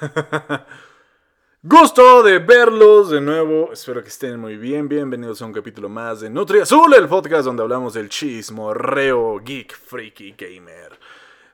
Gusto de verlos de nuevo. Espero que estén muy bien. Bienvenidos a un capítulo más de Nutri Azul, el podcast donde hablamos del chismo, reo, geek, freaky, gamer.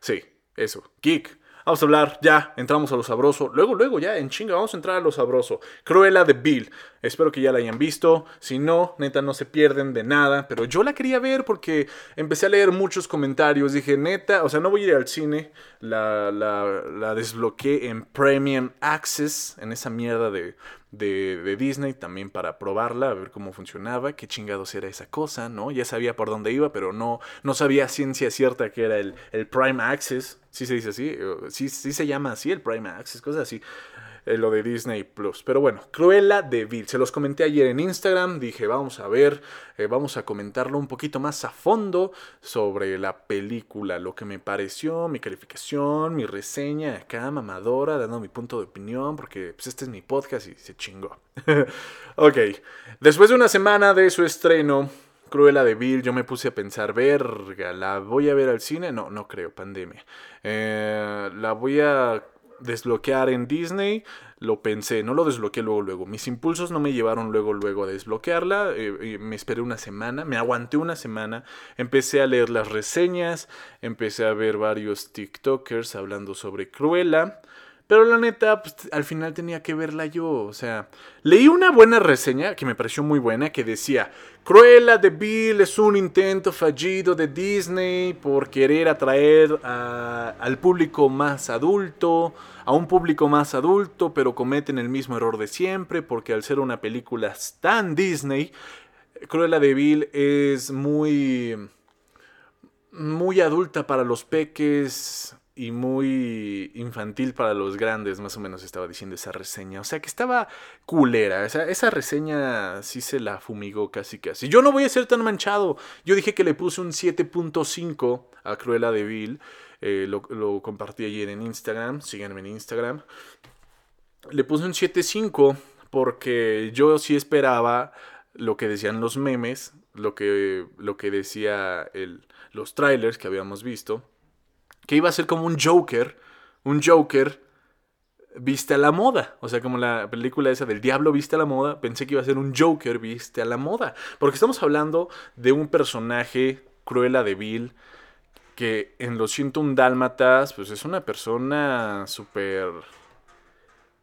Sí, eso, geek, Vamos a hablar, ya, entramos a lo sabroso. Luego, luego, ya, en chinga, vamos a entrar a lo sabroso. Cruella de Bill. Espero que ya la hayan visto. Si no, neta, no se pierden de nada. Pero yo la quería ver porque empecé a leer muchos comentarios. Dije, neta, o sea, no voy a ir al cine. La, la, la desbloqueé en Premium Access, en esa mierda de, de, Disney también para probarla, a ver cómo funcionaba, qué chingados era esa cosa, ¿no? Ya sabía por dónde iba, pero no, no sabía ciencia cierta que era el, el Prime Access, sí se dice así, sí, se llama así el Prime Access, cosas así. Eh, lo de Disney Plus. Pero bueno, Cruella de Vil. Se los comenté ayer en Instagram. Dije, vamos a ver, eh, vamos a comentarlo un poquito más a fondo sobre la película, lo que me pareció, mi calificación, mi reseña acá, mamadora, dando mi punto de opinión, porque pues este es mi podcast y se chingó. ok, después de una semana de su estreno. Cruella de Vil, yo me puse a pensar, verga, ¿la voy a ver al cine? No, no creo, pandemia. Eh, la voy a desbloquear en Disney, lo pensé, no lo desbloqueé luego, luego. Mis impulsos no me llevaron luego, luego a desbloquearla. Eh, me esperé una semana, me aguanté una semana. Empecé a leer las reseñas, empecé a ver varios TikTokers hablando sobre Cruella. Pero la neta, pues, al final tenía que verla yo. O sea, leí una buena reseña que me pareció muy buena que decía, Cruella de Bill es un intento fallido de Disney por querer atraer al público más adulto, a un público más adulto, pero cometen el mismo error de siempre porque al ser una película tan Disney, Cruella de Bill es muy muy adulta para los peques, y muy infantil para los grandes, más o menos estaba diciendo esa reseña. O sea que estaba culera. Esa, esa reseña sí se la fumigó casi casi. Yo no voy a ser tan manchado. Yo dije que le puse un 7.5 a Cruella de Vil. Eh, lo, lo, compartí ayer en Instagram. Síganme en Instagram. Le puse un 7.5 porque yo sí esperaba lo que decían los memes, lo que, lo que decía los trailers que habíamos visto que iba a ser como un Joker, un Joker viste a la moda. O sea, como la película esa del diablo viste a la moda, pensé que iba a ser un Joker viste a la moda. Porque estamos hablando de un personaje cruela de Bill que en los 101 dálmatas, pues es una persona súper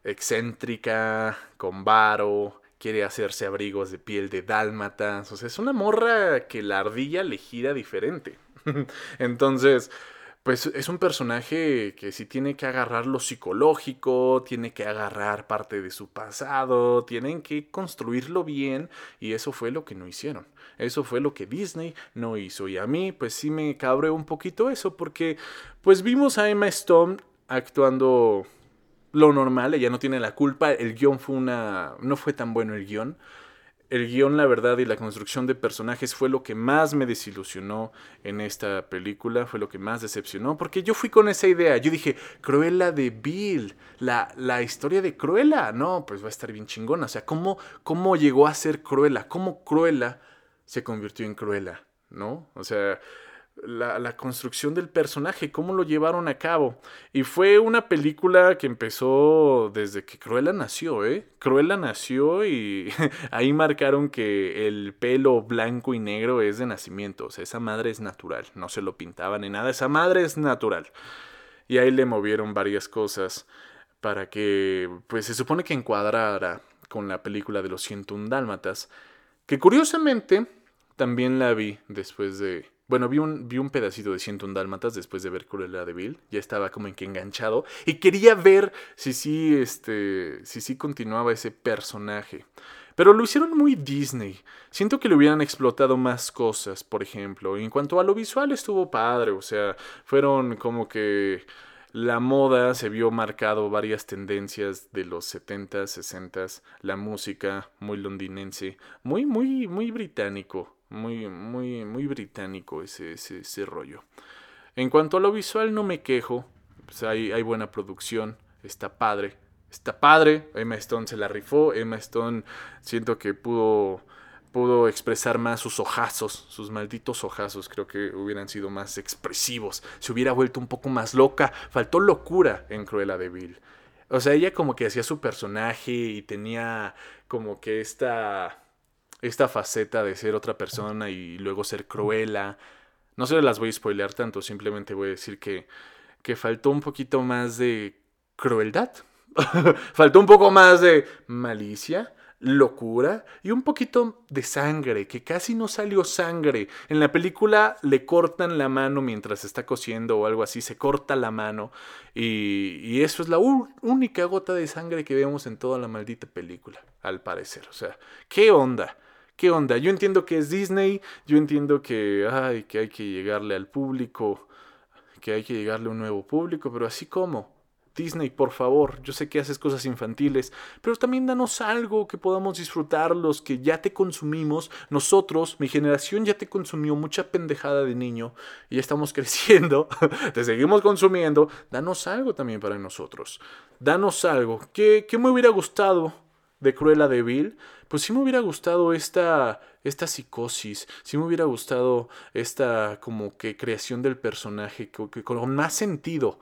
excéntrica, con varo, quiere hacerse abrigos de piel de dálmatas. O sea, es una morra que la ardilla le gira diferente. Entonces, pues es un personaje que sí tiene que agarrar lo psicológico, tiene que agarrar parte de su pasado, tienen que construirlo bien y eso fue lo que no hicieron. Eso fue lo que Disney no hizo y a mí pues sí me cabreó un poquito eso porque pues vimos a Emma Stone actuando lo normal, ella no tiene la culpa, el guion fue una no fue tan bueno el guion el guion, la verdad, y la construcción de personajes fue lo que más me desilusionó en esta película, fue lo que más decepcionó, porque yo fui con esa idea, yo dije, Cruella de Bill, la, la historia de Cruella, no, pues va a estar bien chingona, o sea, ¿cómo, cómo llegó a ser Cruella? ¿Cómo Cruella se convirtió en Cruella? ¿No? O sea, la, construcción del personaje, cómo lo llevaron a cabo. Y fue una película que empezó desde que Cruella nació, ¿eh? Cruella nació y ahí marcaron que el pelo blanco y negro es de nacimiento, o sea, esa madre es natural, no se lo pintaban ni nada, esa madre es natural. Y ahí le movieron varias cosas para que, pues se supone que encuadrara con la película de los 101 Dálmatas, que curiosamente también la vi después de bueno, vi un, vi un pedacito de 101 Dálmatas después de ver Cruella de Vil. Ya estaba como en que enganchado. Y quería ver si sí, este, si sí continuaba ese personaje. Pero lo hicieron muy Disney. Siento que le hubieran explotado más cosas, por ejemplo. En cuanto a lo visual estuvo padre. O sea, fueron como que la moda se vio marcado varias tendencias de los 70s, 60s, la música muy londinense, muy muy muy británico. Muy, muy, muy británico ese, ese, rollo. En cuanto a lo visual, no me quejo. Pues hay, hay buena producción. Está padre. Está padre. Emma Stone se la rifó. Emma Stone siento que pudo pudo expresar más sus ojazos, sus malditos ojazos, creo que hubieran sido más expresivos, se hubiera vuelto un poco más loca, faltó locura en Cruella de Vil. O sea, ella como que hacía su personaje y tenía como que esta, esta faceta de ser otra persona y luego ser cruela. No se las voy a spoilear tanto, simplemente voy a decir que, que faltó un poquito más de crueldad. faltó un poco más de malicia locura y un poquito de sangre, que casi no salió sangre. En la película le cortan la mano mientras está cosiendo o algo así, se corta la mano y, eso es la única gota de sangre que vemos en toda la maldita película, al parecer. O sea, ¿qué onda? ¿Qué onda? Yo entiendo que es Disney, yo entiendo que, ay, que hay que llegarle al público, que hay que llegarle a un nuevo público, pero así como. Disney, por favor, yo sé que haces cosas infantiles, pero también danos algo que podamos disfrutar los que ya te consumimos. Nosotros, mi generación ya te consumió mucha pendejada de niño y ya estamos creciendo, te seguimos consumiendo. Danos algo también para nosotros. Danos algo. ¿Qué, qué me hubiera gustado de Cruella de Vil? Pues sí me hubiera gustado esta, esta psicosis, sí me hubiera gustado esta como que creación del personaje con más sentido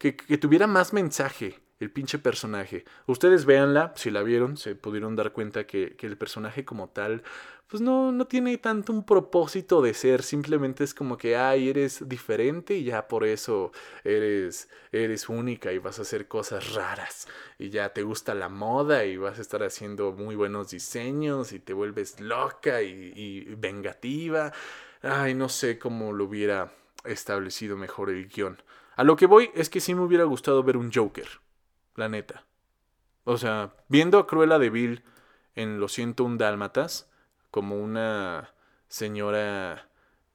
que, tuviera más mensaje el pinche personaje. Ustedes véanla, si la vieron, se pudieron dar cuenta que, el personaje como tal, pues no, no tiene tanto un propósito de ser, simplemente es como que, ay, eres diferente y ya por eso eres, eres única y vas a hacer cosas raras y ya te gusta la moda y vas a estar haciendo muy buenos diseños y te vuelves loca y, y vengativa. Ay, no sé cómo lo hubiera establecido mejor el guion. A lo que voy es que sí me hubiera gustado ver un Joker, la neta. O sea, viendo a Cruella de Vil en Lo siento un dálmatas, como una señora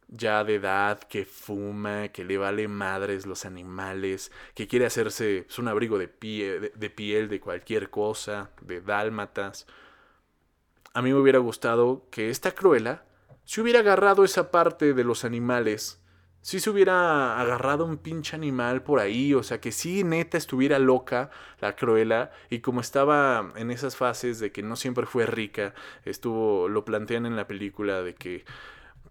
ya de edad que fuma, que le vale madres los animales, que quiere hacerse pues, un abrigo de, de piel de cualquier cosa, de dálmatas. A mí me hubiera gustado que esta Cruella se hubiera agarrado esa parte de los animales si se hubiera agarrado un pinche animal por ahí, o sea, que sí neta estuviera loca la Cruella y como estaba en esas fases de que no siempre fue rica, estuvo lo plantean en la película de que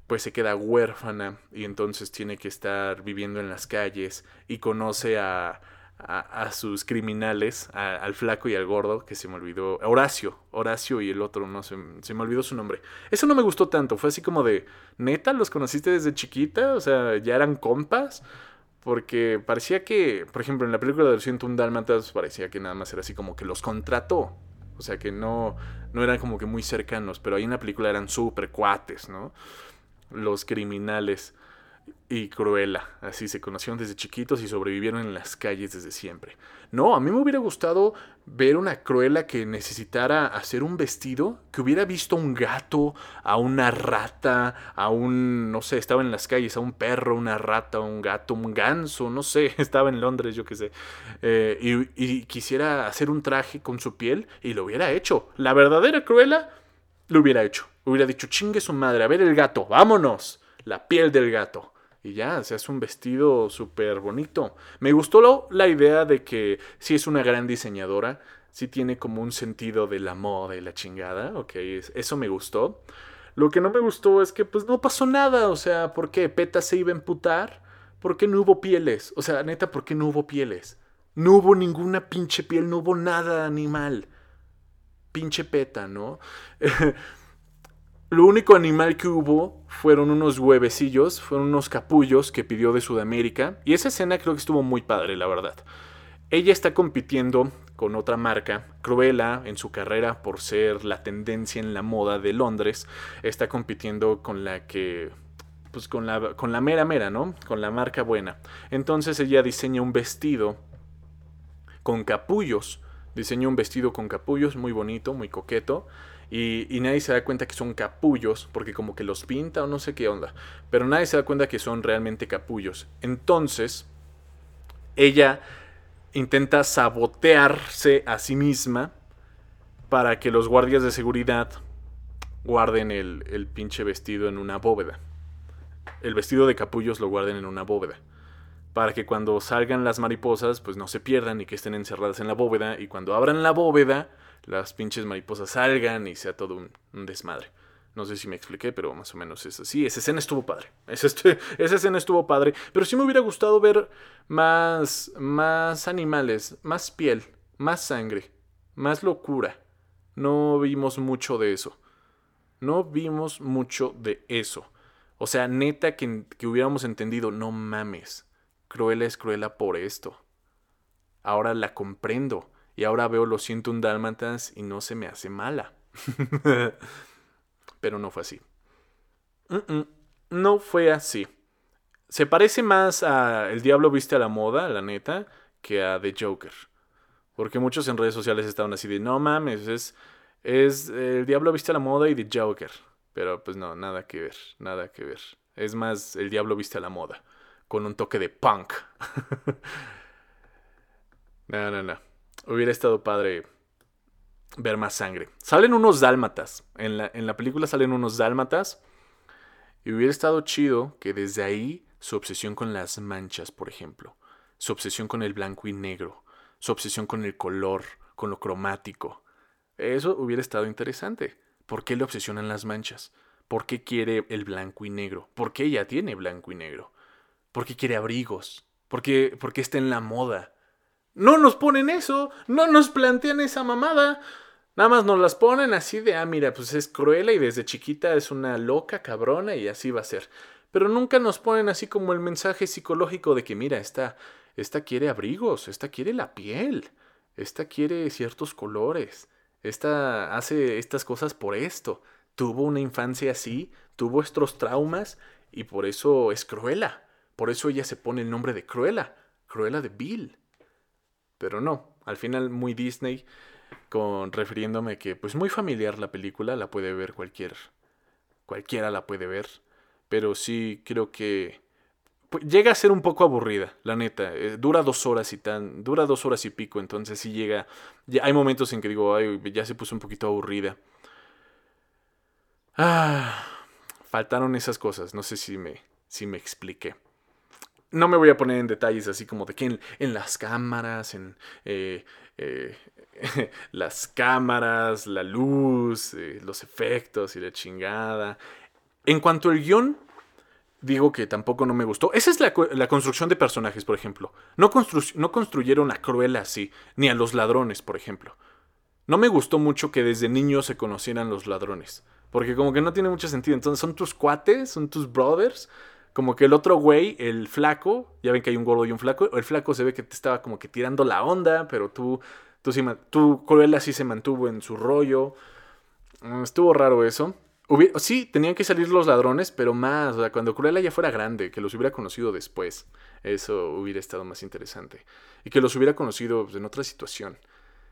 pues se queda huérfana y entonces tiene que estar viviendo en las calles y conoce a a, sus criminales, al flaco y al gordo, que se me olvidó, Horacio, Horacio y el otro, no sé, se me olvidó su nombre. Eso no me gustó tanto, fue así como de, neta, los conociste desde chiquita, o sea, ya eran compas. Porque parecía que, por ejemplo, en la película de 101 Dálmatas parecía que nada más era así como que los contrató. O sea, que no, no eran como que muy cercanos, pero ahí en la película eran súper cuates, ¿no? Los criminales y Cruella. Así se conocieron desde chiquitos y sobrevivieron en las calles desde siempre. No, a mí me hubiera gustado ver una Cruella que necesitara hacer un vestido, que hubiera visto a un gato, a una rata, a un, no sé, estaba en las calles, a un perro, una rata, un gato, un ganso, no sé, estaba en Londres, yo qué sé, eh, y, quisiera hacer un traje con su piel y lo hubiera hecho. La verdadera Cruella lo hubiera hecho. Hubiera dicho, chingue su madre, a ver el gato, vámonos. La piel del gato y ya, se hace un vestido súper bonito. Me gustó la idea de que sí es una gran diseñadora, sí tiene como un sentido de la moda y la chingada, ok, eso me gustó. Lo que no me gustó es que pues no pasó nada, o sea, ¿por qué? ¿Peta se iba a emputar? ¿Por qué no hubo pieles? O sea, neta, ¿por qué no hubo pieles? No hubo ninguna pinche piel, no hubo nada animal. Pinche peta, ¿no? Lo único animal que hubo fueron unos huevecillos, fueron unos capullos que pidió de Sudamérica. Y esa escena creo que estuvo muy padre, la verdad. Ella está compitiendo con otra marca, Cruella, en su carrera por ser la tendencia en la moda de Londres, está compitiendo con la que pues con la, con la mera mera, ¿no? Con la marca buena. Entonces ella diseña un vestido con capullos. Diseña un vestido con capullos muy bonito, muy coqueto. Y, nadie se da cuenta que son capullos, porque como que los pinta o no sé qué onda. Pero nadie se da cuenta que son realmente capullos. Entonces, ella intenta sabotearse a sí misma para que los guardias de seguridad guarden el, el pinche vestido en una bóveda. El vestido de capullos lo guarden en una bóveda para que cuando salgan las mariposas, pues no se pierdan y que estén encerradas en la bóveda. Y cuando abran la bóveda, las pinches mariposas salgan y sea todo un, desmadre. No sé si me expliqué, pero más o menos es así. Esa escena estuvo padre. Esa, escena estuvo padre. Pero sí me hubiera gustado ver más, más animales, más piel. más sangre, más locura. No vimos mucho de eso. No vimos mucho de eso. O sea, neta que, que hubiéramos entendido, no mames, Cruella es Cruella por esto. Ahora la comprendo y ahora veo los un dálmatas y no se me hace mala. Pero no fue así. no fue así. Se parece más a El Diablo Viste a la Moda, la neta, que a The Joker. Porque muchos en redes sociales estaban así de, no mames, es, es El Diablo Viste a la Moda y The Joker. Pero pues no, nada que ver, nada que ver. Es más El Diablo Viste a la Moda, con un toque de punk. no, no, no. Hubiera estado padre ver más sangre. Salen unos dálmatas. En la, en la película salen unos dálmatas. Y hubiera estado chido que desde ahí su obsesión con las manchas, por ejemplo, su obsesión con el blanco y negro, su obsesión con el color, con lo cromático. Eso hubiera estado interesante. ¿Por qué le obsesionan las manchas? ¿Por qué quiere el blanco y negro? ¿Por qué ella tiene blanco y negro? ¿Por qué quiere abrigos? ¿Por qué, por qué está en la moda? No nos ponen eso, no nos plantean esa mamada. Nada más nos las ponen así de, ah, mira, pues es cruela y desde chiquita es una loca cabrona y así va a ser. Pero nunca nos ponen así como el mensaje psicológico de que, mira, esta, esta quiere abrigos, esta quiere la piel, esta quiere ciertos colores, esta hace estas cosas por esto. Tuvo una infancia así, tuvo estos traumas y por eso es cruela. Por eso ella se pone el nombre de Cruela, Cruela de Bill. Pero no, al final muy Disney con refiriéndome que pues muy familiar la película, la puede ver cualquier cualquiera la puede ver, pero sí creo que pues, llega a ser un poco aburrida, la neta. Eh, dura dos horas y tan, dura dos horas y pico, entonces sí llega. hay momentos en que digo, ay, ya se puso un poquito aburrida. Ah, faltaron esas cosas. No sé si me, si me expliqué. No me voy a poner en detalles así como de que en, las cámaras, en eh, eh, las cámaras, la luz, eh, los efectos y la chingada. En cuanto al guion, digo que tampoco no me gustó. Esa es la, construcción de personajes, por ejemplo. No, no construyeron a Cruella así, ni a los ladrones, por ejemplo. No me gustó mucho que desde niños se conocieran los ladrones. Porque como que no tiene mucho sentido. Entonces son tus cuates, son tus brothers. Como que el otro güey, el flaco, ya ven que hay un gordo y un flaco. El flaco se ve que te estaba como que tirando la onda, pero tú Tú, sí, tú, Cruella sí se mantuvo en su rollo. Mm, estuvo raro eso. sí, tenían que salir los ladrones, pero más, o sea, cuando Cruella ya fuera grande, que los hubiera conocido después. Eso hubiera estado más interesante. Y que los hubiera conocido pues, en otra situación.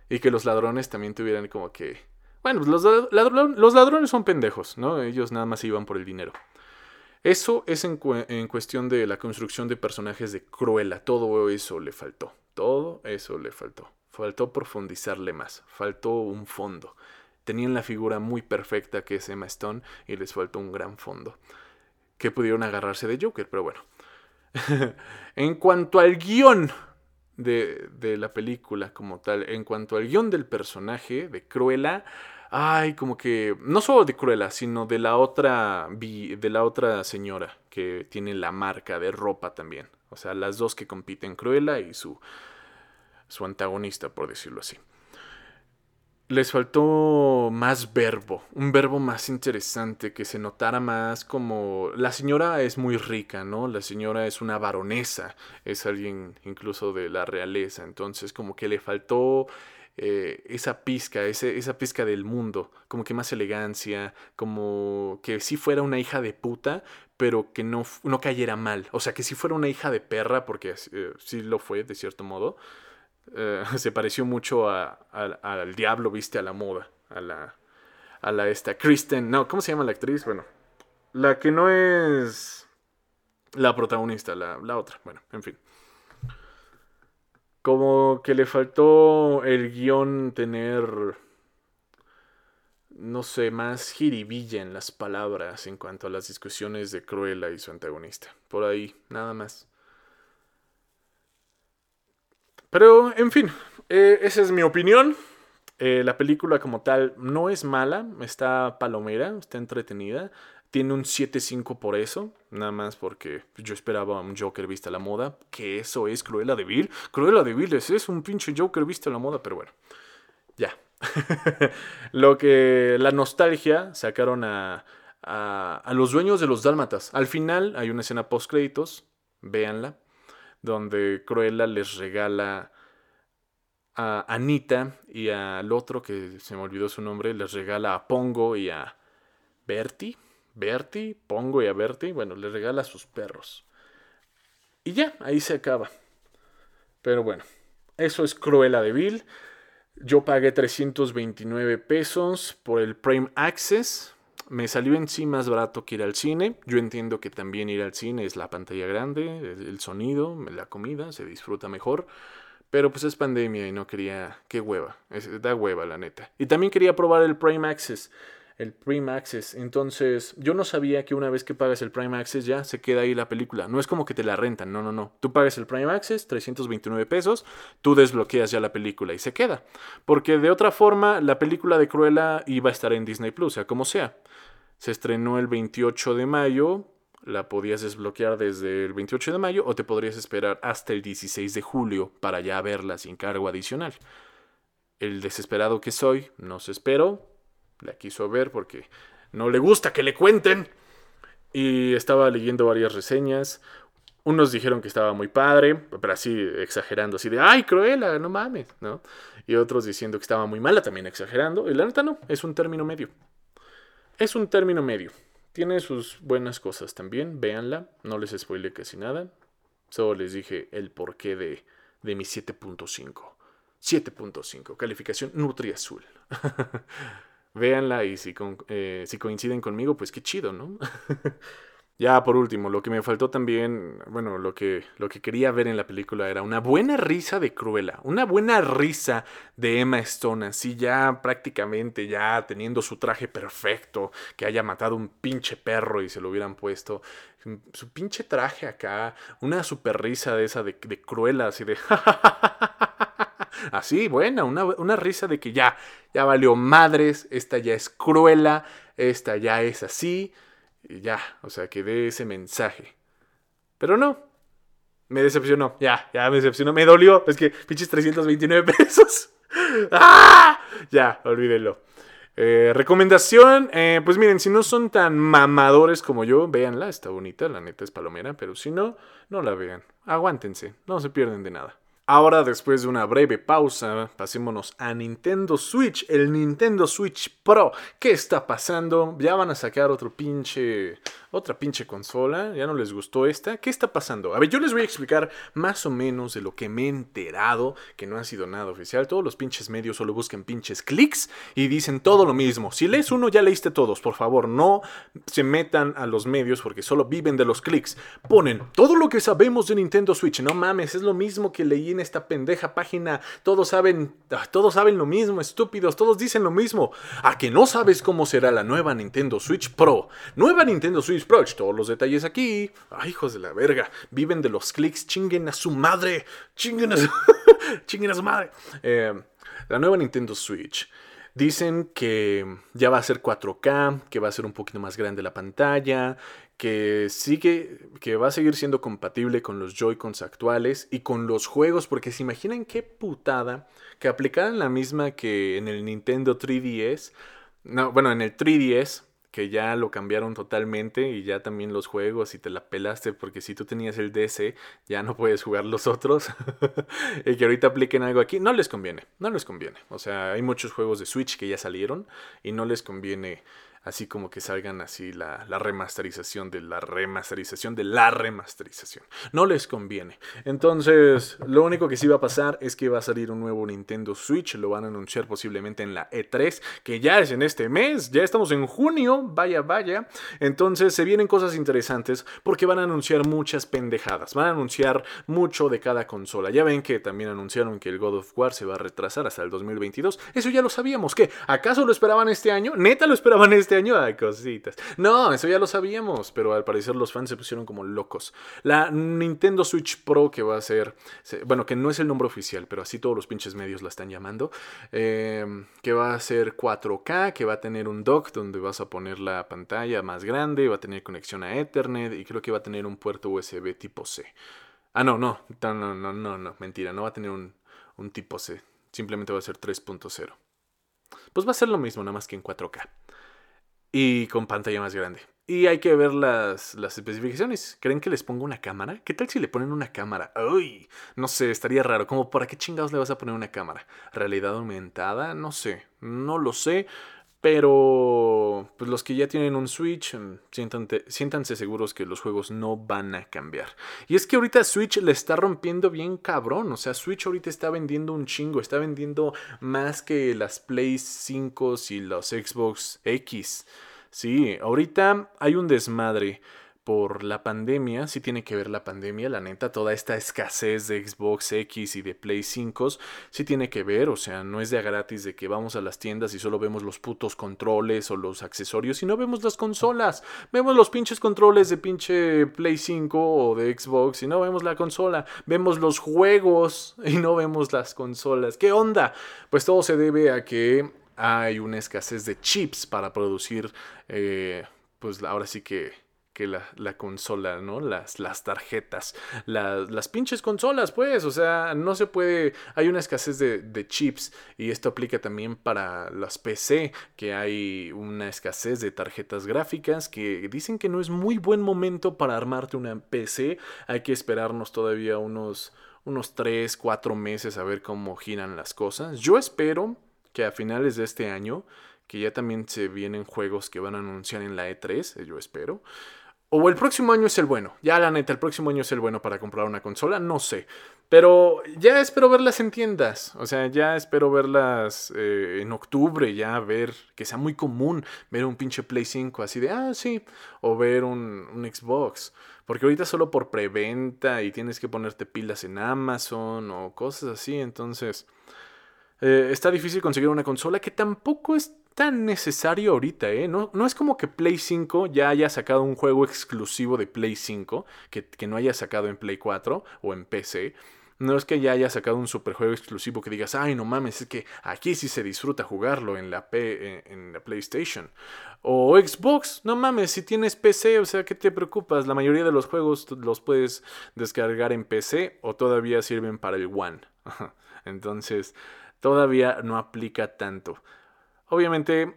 Y que los ladrones también tuvieran como que... Bueno, pues, los, los ladrones son pendejos, ¿no? Ellos nada más iban por el dinero. Eso es en, cuestión de la construcción de personajes de Cruella. Todo eso le faltó. Todo eso le faltó. Faltó profundizarle más, faltó un fondo. Tenían la figura muy perfecta que es Emma Stone y les faltó un gran fondo. Que pudieron agarrarse de Joker, pero bueno. en cuanto al guion de, de, la película como tal, en cuanto al guion del personaje de Cruella, ay, como que no solo de Cruella, sino de la otra de la otra señora que tiene la marca de ropa también. O sea, las dos que compiten, Cruella y su su antagonista, por decirlo así. Les faltó más verbo, un verbo más interesante, que se notara más como... La señora es muy rica, ¿no? La señora es una baronesa, es alguien incluso de la realeza, entonces como que le faltó eh, esa pizca, esa pizca del mundo, como que más elegancia, como que si fuera una hija de puta, pero que no, no cayera mal, o sea, que si fuera una hija de perra, porque eh, sí lo fue de cierto modo, eh, se pareció mucho al diablo, viste, a la moda, a la, a la esta, Kristen, no, ¿cómo se llama la actriz? Bueno, la que no es la protagonista, la, la otra, bueno, en fin. Como que le faltó el guion tener, no sé, más jiribilla en las palabras en cuanto a las discusiones de Cruella y su antagonista. Por ahí, nada más. Pero, en fin, eh, esa es mi opinión. Eh, la película como tal no es mala, está palomera, está entretenida. Tiene un 7.5 por eso, nada más porque yo esperaba un Joker vista a la moda, que eso es Cruella de Vil. Cruella de Vil es, es un pinche Joker vista a la moda, pero bueno, ya. Lo que la nostalgia sacaron a, a, a, los dueños de los dálmatas. Al final hay una escena post créditos, véanla, donde Cruella les regala a Anita y al otro que se me olvidó su nombre, les regala a Pongo y a Bertie Bertie, Pongo y a Bertie, bueno, le regala sus perros. Y ya, ahí se acaba. Pero bueno, eso es Cruella de Vil. Yo pagué 329 pesos por el Prime Access. Me salió en sí más barato que ir al cine. Yo entiendo que también ir al cine es la pantalla grande, el sonido, la comida, se disfruta mejor. Pero pues es pandemia y no quería... Qué hueva. da hueva, la neta. Y también quería probar el Prime Access el Prime Access. Entonces, yo no sabía que una vez que pagas el Prime Access ya se queda ahí la película. No es como que te la rentan, no, no, no. Tú pagas el Prime Access, 329 pesos, tú desbloqueas ya la película y se queda. Porque de otra forma, la película de Cruella iba a estar en Disney Plus, sea como sea. Se estrenó el 28 de mayo, la podías desbloquear desde el 28 de mayo o te podrías esperar hasta el 16 de julio para ya verla sin cargo adicional. El desesperado que soy, no se espero, la quiso ver porque no le gusta que le cuenten. Y estaba leyendo varias reseñas. Unos dijeron que estaba muy padre, pero así exagerando, así de, ay, Cruella, no mames, ¿no? Y otros diciendo que estaba muy mala, también exagerando. Y la neta no, es un término medio. Es un término medio. Tiene sus buenas cosas también, véanla, no les spoile casi nada. Solo les dije el porqué de, de mi 7.5. 7.5, calificación Nutri Azul. véanla y si, eh, si coinciden conmigo, pues qué chido, ¿no? ya por último, lo que me faltó también, bueno, lo que, lo que quería ver en la película era una buena risa de Cruella, una buena risa de Emma Stone, así ya prácticamente ya teniendo su traje perfecto, que haya matado un pinche perro y se lo hubieran puesto, su pinche traje acá, una super risa de esa de, de Cruella, así de... Así, buena, una, risa de que ya, ya valió madres, esta ya es cruela, esta ya es así, y ya, o sea, que dé ese mensaje. Pero no, me decepcionó, ya, ya me decepcionó, me dolió, es que pinches 329 pesos. ¡Ah! Ya, olvídenlo. Eh, recomendación, eh, pues miren, si no son tan mamadores como yo, véanla, está bonita, la neta es palomera, pero si no, no la vean. Aguántense, no se pierden de nada. Ahora, después de una breve pausa, pasémonos a Nintendo Switch, el Nintendo Switch Pro. ¿Qué está pasando? Ya van a sacar otro pinche otra pinche consola, ya no les gustó esta. ¿Qué está pasando? A ver, yo les voy a explicar más o menos de lo que me he enterado, que no ha sido nada oficial. Todos los pinches medios solo buscan pinches clics y dicen todo lo mismo. Si lees uno, ya leíste todos. Por favor, no se metan a los medios porque solo viven de los clics. Ponen todo lo que sabemos de Nintendo Switch. No mames, es lo mismo que leí en esta pendeja página. Todos saben, ah, todos saben lo mismo, estúpidos. Todos dicen lo mismo. A que no sabes cómo será la nueva Nintendo Switch Pro. Nueva Nintendo Switch todos los detalles aquí. Ay, hijos de la verga. Viven de los clics. Chinguen a su madre. Chinguen a su, chinguen a su madre. Eh, la nueva Nintendo Switch. Dicen que ya va a ser 4K, que va a ser un poquito más grande la pantalla, que sigue, que va a seguir siendo compatible con los Joy-Cons actuales y con los juegos, porque se imaginan qué putada que aplicaran la misma que en el Nintendo 3DS, no, bueno, en el 3DS, que ya lo cambiaron totalmente y ya también los juegos y te la pelaste porque si tú tenías el DC ya no puedes jugar los otros y que ahorita apliquen algo aquí, no les conviene, no les conviene. O sea, hay muchos juegos de Switch que ya salieron y no les conviene así como que salgan así la, remasterización de la remasterización de la remasterización. No les conviene. Entonces, lo único que sí va a pasar es que va a salir un nuevo Nintendo Switch, lo van a anunciar posiblemente en la E3, que ya es en este mes, ya estamos en junio, vaya, vaya. Entonces, se vienen cosas interesantes porque van a anunciar muchas pendejadas, van a anunciar mucho de cada consola. Ya ven que también anunciaron que el God of War se va a retrasar hasta el 2022. Eso ya lo sabíamos. ¿Qué? ¿Acaso lo esperaban este año? ¿Neta lo esperaban este este año cositas. No, eso ya lo sabíamos, pero al parecer los fans se pusieron como locos. La Nintendo Switch Pro que va a ser, bueno, que no es el nombre oficial, pero así todos los pinches medios la están llamando, eh, que va a ser 4K, que va a tener un dock donde vas a poner la pantalla más grande, va a tener conexión a Ethernet y creo que va a tener un puerto USB tipo C. Ah, no, no, no, no, no, no, mentira, no va a tener un, un tipo C, simplemente va a ser 3.0. Pues va a ser lo mismo, nada más que en 4K. Y con pantalla más grande. Y hay que ver las, las especificaciones. ¿Creen que les ponga una cámara? ¿Qué tal si le ponen una cámara? Uy, no sé, estaría raro. Como, ¿para qué chingados le vas a poner una cámara? ¿Realidad aumentada? No sé, no lo sé. Pero pues los que ya tienen un Switch, mm, siéntanse seguros que los juegos no van a cambiar. Y es que ahorita Switch le está rompiendo bien cabrón. O sea, Switch ahorita está vendiendo un chingo. Está vendiendo más que las Play 5 y los Xbox X. Sí, ahorita hay un desmadre por la pandemia, sí tiene que ver la pandemia, la neta, toda esta escasez de Xbox X y de Play 5, sí tiene que ver, o sea, no es de gratis de que vamos a las tiendas y solo vemos los putos controles o los accesorios y no vemos las consolas, vemos los pinches controles de pinche Play 5 o de Xbox y no vemos la consola, vemos los juegos y no vemos las consolas, ¿qué onda? Pues todo se debe a que hay una escasez de chips para producir, eh, pues ahora sí que que la, la, consola, ¿no? Las, las tarjetas, las pinches consolas, pues, o sea, no se puede, hay una escasez de, de, chips y esto aplica también para las PC, que hay una escasez de tarjetas gráficas que dicen que no es muy buen momento para armarte una PC, hay que esperarnos todavía unos, unos 3, 4 meses a ver cómo giran las cosas. Yo espero que a finales de este año, que ya también se vienen juegos que van a anunciar en la E3, yo espero, o el próximo año es el bueno. Ya la neta, el próximo año es el bueno para comprar una consola, no sé. Pero ya espero verlas en tiendas. O sea, ya espero verlas eh, en octubre, ya ver que sea muy común ver un pinche Play 5 así de, ah, sí. O ver un, Xbox. Porque ahorita solo por preventa y tienes que ponerte pilas en Amazon o cosas así. Entonces, eh, está difícil conseguir una consola que tampoco es tan necesario ahorita, ¿eh? No, no, es como que Play 5 ya haya sacado un juego exclusivo de Play 5 que, que, no haya sacado en Play 4 o en PC. No es que ya haya sacado un superjuego exclusivo que digas, ay, no mames, es que aquí sí se disfruta jugarlo en la, P, en, la PlayStation. O Xbox, no mames, si tienes PC, o sea, ¿qué te preocupas? La mayoría de los juegos los puedes descargar en PC o todavía sirven para el One. Entonces, todavía no aplica tanto. Obviamente,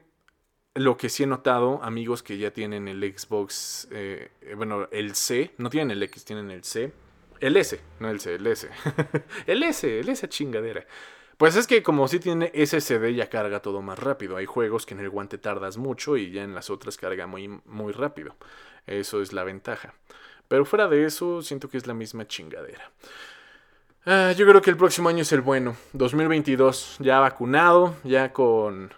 lo que sí he notado, amigos que ya tienen el Xbox, eh, bueno, el C, no tienen el X, tienen el C, el S, no el C, el S, el S, el S chingadera. Pues es que como si tiene SSD ya carga todo más rápido. Hay juegos que en el guante tardas mucho y ya en las otras carga muy, muy rápido. Eso es la ventaja. Pero fuera de eso, siento que es la misma chingadera. Ah, yo creo que el próximo año es el bueno. 2022, ya vacunado, ya con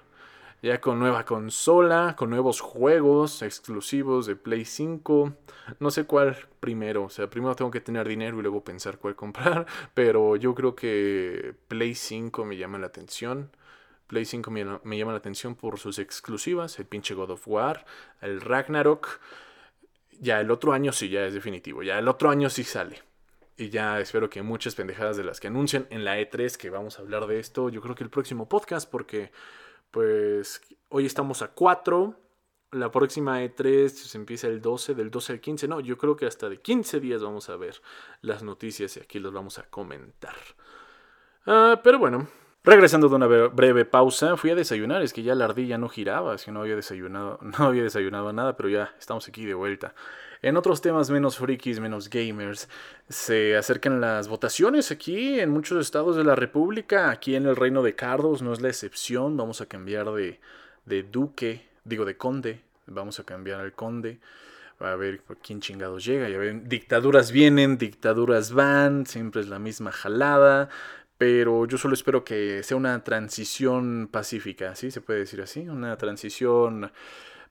ya con nueva consola, con nuevos juegos exclusivos de Play 5. No sé cuál primero, o sea, primero tengo que tener dinero y luego pensar cuál comprar, pero yo creo que Play 5 me llama la atención. Play 5 me, me llama la atención por sus exclusivas, el pinche God of War, el Ragnarok. Ya el otro año sí, ya es definitivo, ya el otro año sí sale. Y ya espero que muchas pendejadas de las que anuncian en la E3, que vamos a hablar de esto, yo creo que el próximo podcast, porque pues hoy estamos a 4. La próxima E3 se empieza el 12, del 12 al 15. No, yo creo que hasta de 15 días vamos a ver las noticias y aquí las vamos a comentar. Ah, pero bueno, regresando de una breve pausa, fui a desayunar. Es que ya la ardilla no giraba, es que no había desayunado, no había desayunado nada, pero ya estamos aquí de vuelta. En otros temas menos frikis, menos gamers, se acercan las votaciones aquí en muchos estados de la República. Aquí en el reino de Cardos no es la excepción. Vamos a cambiar de, de duque, digo de conde. Vamos a cambiar al conde. A ver quién chingados llega. Ya ven, dictaduras vienen, dictaduras van. Siempre es la misma jalada. Pero yo solo espero que sea una transición pacífica, ¿sí? Se puede decir así. Una transición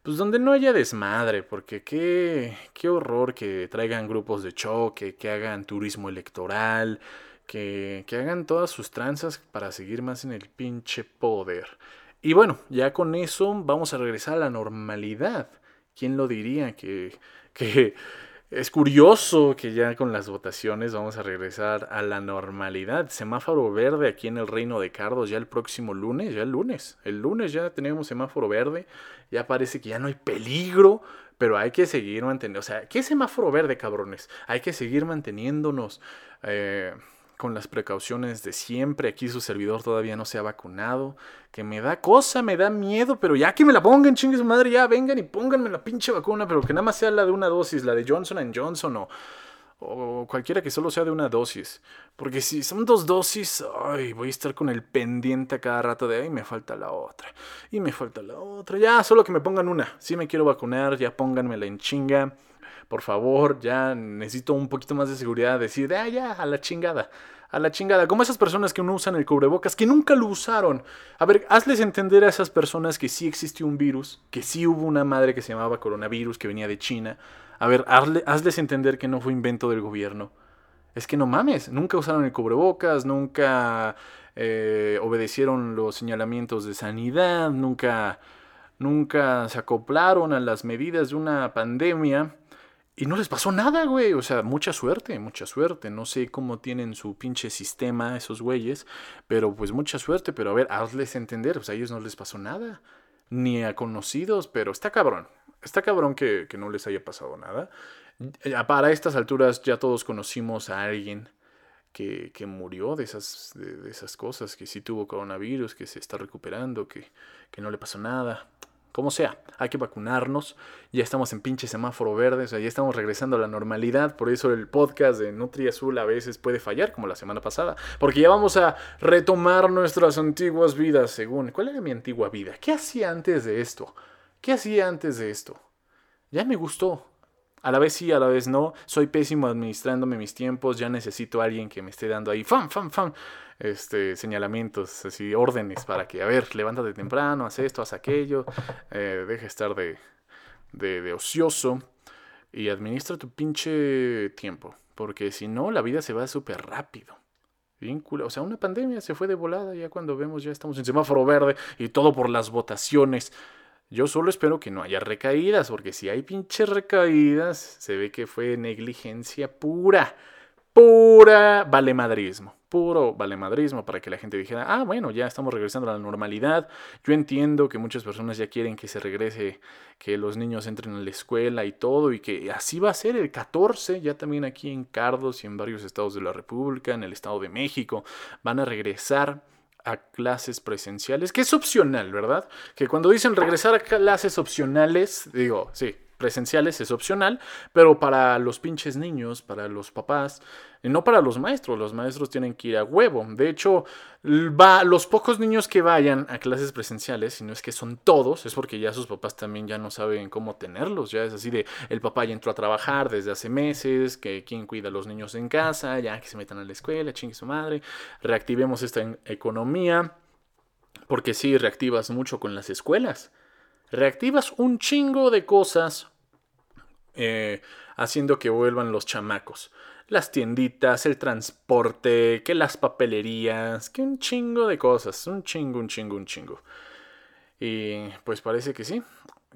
pues donde no haya desmadre, porque qué, qué horror que traigan grupos de choque, que hagan turismo electoral, que, que hagan todas sus tranzas para seguir más en el pinche poder. Y bueno, ya con eso vamos a regresar a la normalidad. ¿Quién lo diría? Que, que es curioso que ya con las votaciones vamos a regresar a la normalidad. Semáforo verde aquí en el Reino de Cardos ya el próximo lunes, ya el lunes. El lunes ya tenemos semáforo verde. Ya parece que ya no hay peligro, pero hay que seguir manteniendo. O sea, ¿qué semáforo verde, cabrones? Hay que seguir manteniéndonos. Eh, con las precauciones de siempre. Aquí su servidor todavía no se ha vacunado. Que me da cosa, me da miedo, pero ya que me la pongan, chingue su madre, ya vengan y pónganme la pinche vacuna, pero que nada más sea la de una dosis, la de Johnson Johnson o, o cualquiera que solo sea de una dosis. Porque si son dos dosis, ay, voy a estar con el pendiente a cada rato de, ay, me falta la otra. Y me falta la otra. Ya, solo que me pongan una. Si me quiero vacunar, ya pónganmela en chinga por favor, ya necesito un poquito más de seguridad, decir, ah, ya, a la chingada, a la chingada, como esas personas que no usan el cubrebocas, que nunca lo usaron. A ver, hazles entender a esas personas que sí existió un virus, que sí hubo una madre que se llamaba coronavirus, que venía de China. A ver, hazles entender que no fue invento del gobierno. Es que no mames, nunca usaron el cubrebocas, nunca eh, obedecieron los señalamientos de sanidad, nunca, nunca se acoplaron a las medidas de una pandemia y no les pasó nada, güey. O sea, mucha suerte, mucha suerte. No sé cómo tienen su pinche sistema esos güeyes. Pero pues mucha suerte. Pero a ver, hazles entender. Pues a ellos no les pasó nada. Ni a conocidos. Pero está cabrón. Está cabrón que, no les haya pasado nada. Para estas alturas ya todos conocimos a alguien que, que murió de esas, de, esas cosas. Que sí tuvo coronavirus, que se está recuperando, que, que no le pasó nada como sea, hay que vacunarnos. Ya estamos en pinche semáforo verde, o sea, ya estamos regresando a la normalidad. Por eso el podcast de Nutri Azul a veces puede fallar, como la semana pasada. Porque ya vamos a retomar nuestras antiguas vidas, según. ¿Cuál era mi antigua vida? ¿Qué hacía antes de esto? ¿Qué hacía antes de esto? Ya me gustó. A la vez sí, a la vez no. Soy pésimo administrándome mis tiempos. Ya necesito a alguien que me esté dando ahí, fam, fam, fam, este, señalamientos, así, órdenes para que, a ver, levántate temprano, haz esto, haz aquello, eh, deja estar de, de, ocioso y administra tu pinche tiempo. Porque si no, la vida se va súper rápido. O sea, una pandemia se fue de volada ya cuando vemos, ya estamos en semáforo verde y todo por las votaciones. Yo solo espero que no haya recaídas, porque si hay pinches recaídas, se ve que fue negligencia pura, pura valemadrismo, puro valemadrismo para que la gente dijera, ah, bueno, ya estamos regresando a la normalidad. Yo entiendo que muchas personas ya quieren que se regrese, que los niños entren a la escuela y todo, y que así va a ser el 14, ya también aquí en Cardos y en varios estados de la República, en el Estado de México, van a regresar a clases presenciales, que es opcional, ¿verdad? Que cuando dicen regresar a clases opcionales, digo, sí, presenciales es opcional, pero para los pinches niños, para los papás, y no para los maestros, los maestros tienen que ir a huevo. De hecho, va, los pocos niños que vayan a clases presenciales, si no es que son todos, es porque ya sus papás también ya no saben cómo tenerlos, ya es así de, el papá ya entró a trabajar desde hace meses, que quién cuida a los niños en casa, ya que se metan a la escuela, chingue su madre, reactivemos esta economía, porque sí, reactivas mucho con las escuelas reactivas un chingo de cosas eh, haciendo que vuelvan los chamacos. Las tienditas, el transporte, que las papelerías, que un chingo de cosas, un chingo, un chingo, un chingo. Y pues parece que sí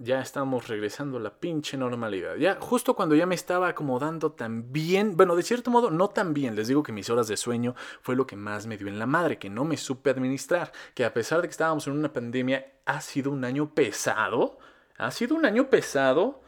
ya estamos regresando a la pinche normalidad. Ya, justo cuando ya me estaba acomodando tan bien, bueno, de cierto modo, no tan bien, les digo que mis horas de sueño fue lo que más me dio en la madre, que no me supe administrar, que a pesar de que estábamos en una pandemia, ha sido un año pesado, ha sido un año pesado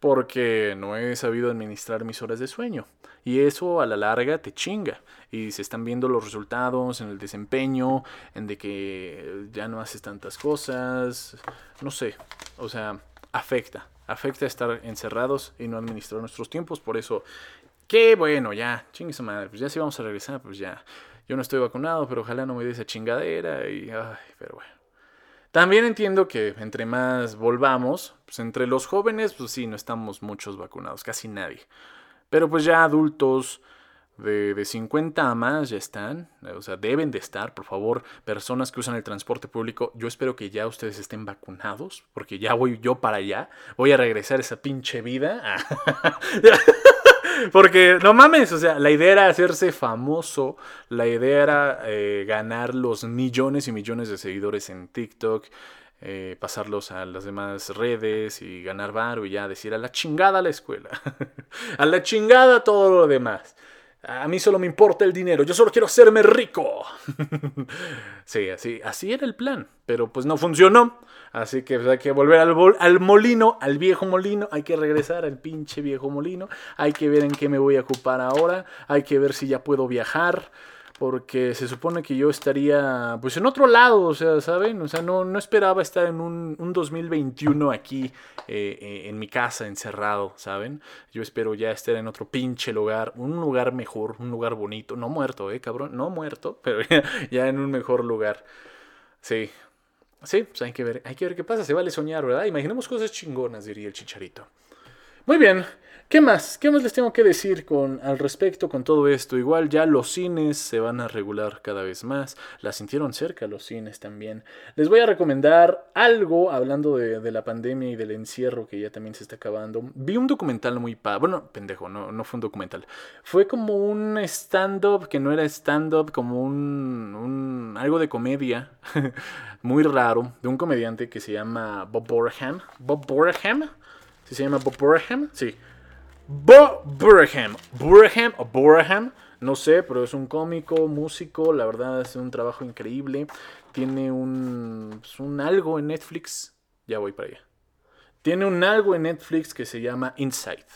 porque no he sabido administrar mis horas de sueño. Y eso a la larga te chinga. Y se están viendo los resultados en el desempeño, en de que ya no haces tantas cosas. No sé. O sea, afecta. Afecta estar encerrados y no administrar nuestros tiempos. Por eso, qué bueno, ya, chingue su madre. Pues ya si vamos a regresar, pues ya. Yo no estoy vacunado, pero ojalá no me dé esa chingadera. Y, ay, pero bueno. También entiendo que entre más volvamos, pues entre los jóvenes, pues sí, no estamos muchos vacunados, casi nadie. Pero pues ya adultos de, de 50 a más ya están, o sea, deben de estar, por favor, personas que usan el transporte público, yo espero que ya ustedes estén vacunados, porque ya voy yo para allá, voy a regresar a esa pinche vida. Porque, no mames, o sea, la idea era hacerse famoso, la idea era eh, ganar los millones y millones de seguidores en TikTok, eh, pasarlos a las demás redes y ganar varo y ya decir a la chingada la escuela, a la chingada todo lo demás. A mí solo me importa el dinero, yo solo quiero hacerme rico. sí, así, así era el plan, pero pues no funcionó. Así que pues, hay que volver al, al molino, al viejo molino, hay que regresar al pinche viejo molino, hay que ver en qué me voy a ocupar ahora, hay que ver si ya puedo viajar, porque se supone que yo estaría pues en otro lado, o sea, ¿saben? O sea, no, no esperaba estar en un, un 2021 aquí eh, eh, en mi casa encerrado, ¿saben? Yo espero ya estar en otro pinche lugar, un lugar mejor, un lugar bonito, no muerto, ¿eh, cabrón? No muerto, pero ya, en un mejor lugar. Sí, Sí, pues hay que ver, hay que ver qué pasa, se vale soñar, ¿verdad? Imaginemos cosas chingonas, diría el chicharito. Muy bien, ¿Qué más? ¿Qué más les tengo que decir con, al respecto con todo esto? Igual ya los cines se van a regular cada vez más. La sintieron cerca los cines también. Les voy a recomendar algo hablando de, la pandemia y del encierro que ya también se está acabando. Vi un documental muy pa... Bueno, pendejo, no, no fue un documental. Fue como un stand-up que no era stand-up, como un, un... algo de comedia. muy raro. De un comediante que se llama Bob Borham. Bob Borham. ¿Sí se llama Bob Borham? Sí. Bo Burham. Burham o Burham. No sé, pero es un cómico, músico. La verdad es un trabajo increíble. Tiene un, pues, un algo en Netflix. Ya voy para allá. Tiene un algo en Netflix que se llama Inside.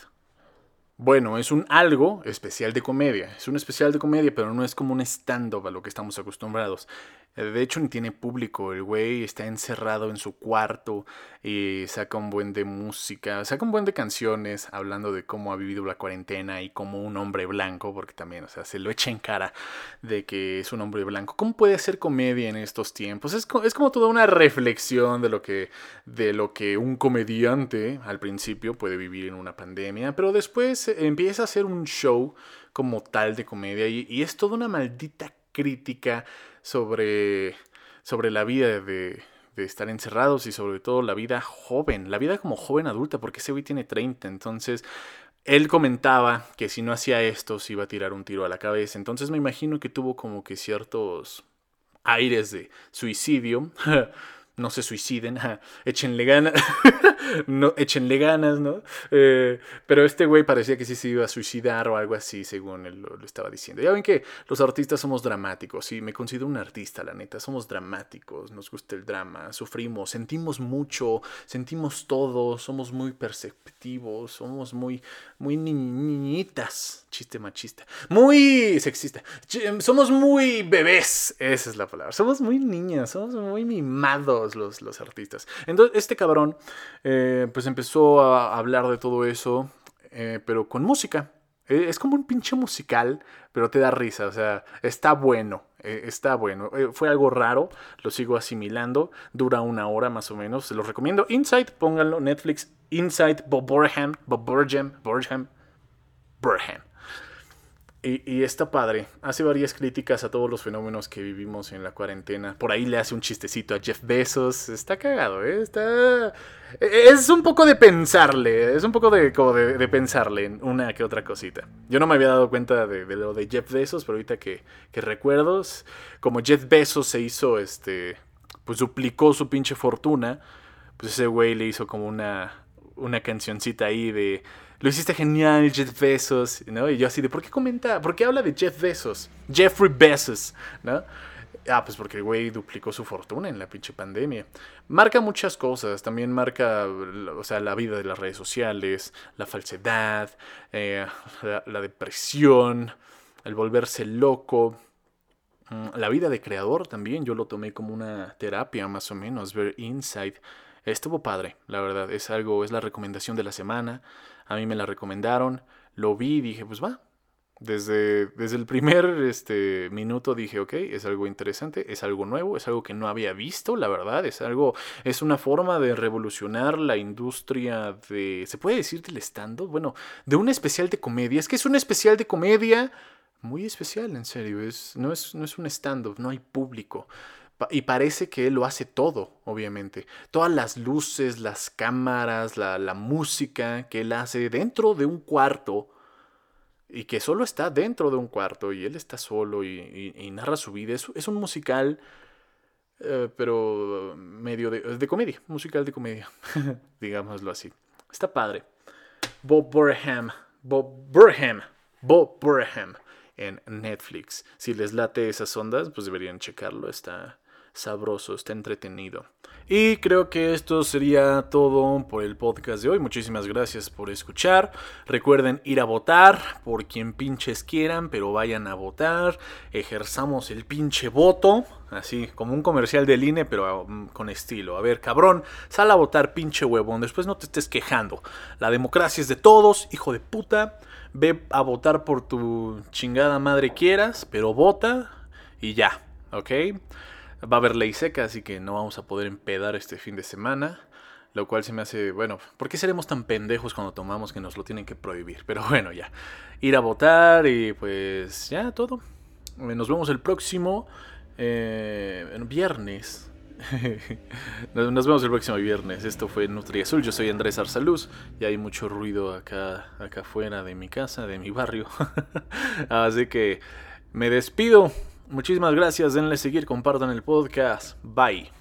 Bueno, es un algo especial de comedia. Es un especial de comedia, pero no es como un stand-up a lo que estamos acostumbrados. Eh, de hecho, ni tiene público. El güey está encerrado en su cuarto y saca un buen de música, saca un buen de canciones hablando de cómo ha vivido la cuarentena y como un hombre blanco, porque también, o sea, se lo echa en cara de que es un hombre blanco. ¿Cómo puede hacer comedia en estos tiempos? Es, es como toda una reflexión de lo, que, de lo que un comediante al principio puede vivir en una pandemia, pero después empieza a hacer un show como tal de comedia y, y es toda una maldita crítica sobre, sobre la vida de, de estar encerrados y sobre todo la vida joven, la vida como joven adulta, porque ese güey tiene 30, entonces él comentaba que si no hacía esto se iba a tirar un tiro a la cabeza, entonces me imagino que tuvo como que ciertos aires de suicidio. no se suiciden, échenle ganas, no, échenle ganas, ¿no? Eh, pero este güey parecía que sí se iba a suicidar o algo así, según él lo, estaba diciendo. Ya ven que los artistas somos dramáticos, sí, me considero un artista, la neta, somos dramáticos, nos gusta el drama, sufrimos, sentimos mucho, sentimos todo, somos muy perceptivos, somos muy, muy niñitas, chiste machista, muy sexista, somos muy bebés, esa es la palabra, somos muy niñas, somos muy mimados los, los artistas. Entonces, este cabrón, eh, pues empezó a hablar de todo eso, eh, pero con música. E, es como un pinche musical, pero te da risa, o sea, está bueno, e, está bueno. Eh, fue algo raro, lo sigo asimilando, dura una hora más o menos, se los recomiendo. Inside, pónganlo, Netflix, Inside, Bob Burham, Bob Burham. Y, está padre. Hace varias críticas a todos los fenómenos que vivimos en la cuarentena. Por ahí le hace un chistecito a Jeff Bezos. Está cagado, ¿eh? Está... E, es un poco de pensarle. Es un poco de, como de, pensarle en una que otra cosita. Yo no me había dado cuenta de, lo de Jeff Bezos, pero ahorita que, que recuerdos, como Jeff Bezos se hizo, este... Pues duplicó su pinche fortuna. Pues ese güey le hizo como una, una cancioncita ahí de lo hiciste genial, Jeff Bezos, ¿no? Y yo así de, ¿por qué comenta? ¿Por qué habla de Jeff Bezos? Jeffrey Bezos, ¿no? Ah, pues porque el güey duplicó su fortuna en la pinche pandemia. Marca muchas cosas, también marca, o sea, la vida de las redes sociales, la falsedad, eh, la, depresión, el volverse loco, mm, la vida de creador también, yo lo tomé como una terapia más o menos, ver Inside. Estuvo padre, la verdad, es algo, es la recomendación de la semana. A mí me la recomendaron, lo vi y dije, pues va. Desde, desde el primer este, minuto dije, ok, es algo interesante, es algo nuevo, es algo que no había visto, la verdad, es algo, es una forma de revolucionar la industria de, ¿se puede decir del stand Bueno, de un especial de comedia, es que es un especial de comedia muy especial, en serio, es, no, es, no es un stand-up, no hay público. Y parece que él lo hace todo, obviamente. Todas las luces, las cámaras, la, música que él hace dentro de un cuarto y que solo está dentro de un cuarto y él está solo y, narra su vida. Es, un musical, eh, pero medio de, de comedia, musical de comedia, digámoslo así. Está padre. Bob Burham, Bob Burham, Bob Burham en Netflix. Si les late esas ondas, pues deberían checarlo. Está sabroso, está entretenido. Y creo que esto sería todo por el podcast de hoy. Muchísimas gracias por escuchar. Recuerden ir a votar por quien pinches quieran, pero vayan a votar. Ejerzamos el pinche voto. Así, como un comercial del INE, pero mm, con estilo. A ver, cabrón, sal a votar, pinche huevón. Después no te estés quejando. La democracia es de todos, hijo de puta. Ve a votar por tu chingada madre quieras, pero vota y ya, ¿ok? Va a haber ley seca, así que no vamos a poder empedar este fin de semana. Lo cual se me hace, bueno, ¿por qué seremos tan pendejos cuando tomamos que nos lo tienen que prohibir? Pero bueno, ya. Ir a votar y pues ya todo. Eh, nos vemos el próximo eh, viernes. Nos vemos el próximo viernes. Esto fue Nutria Azul. Yo soy Andrés Arsaluz. Y hay mucho ruido acá, acá afuera de mi casa, de mi barrio. Así que me despido. Muchísimas gracias, denle seguir, compartan el podcast. Bye.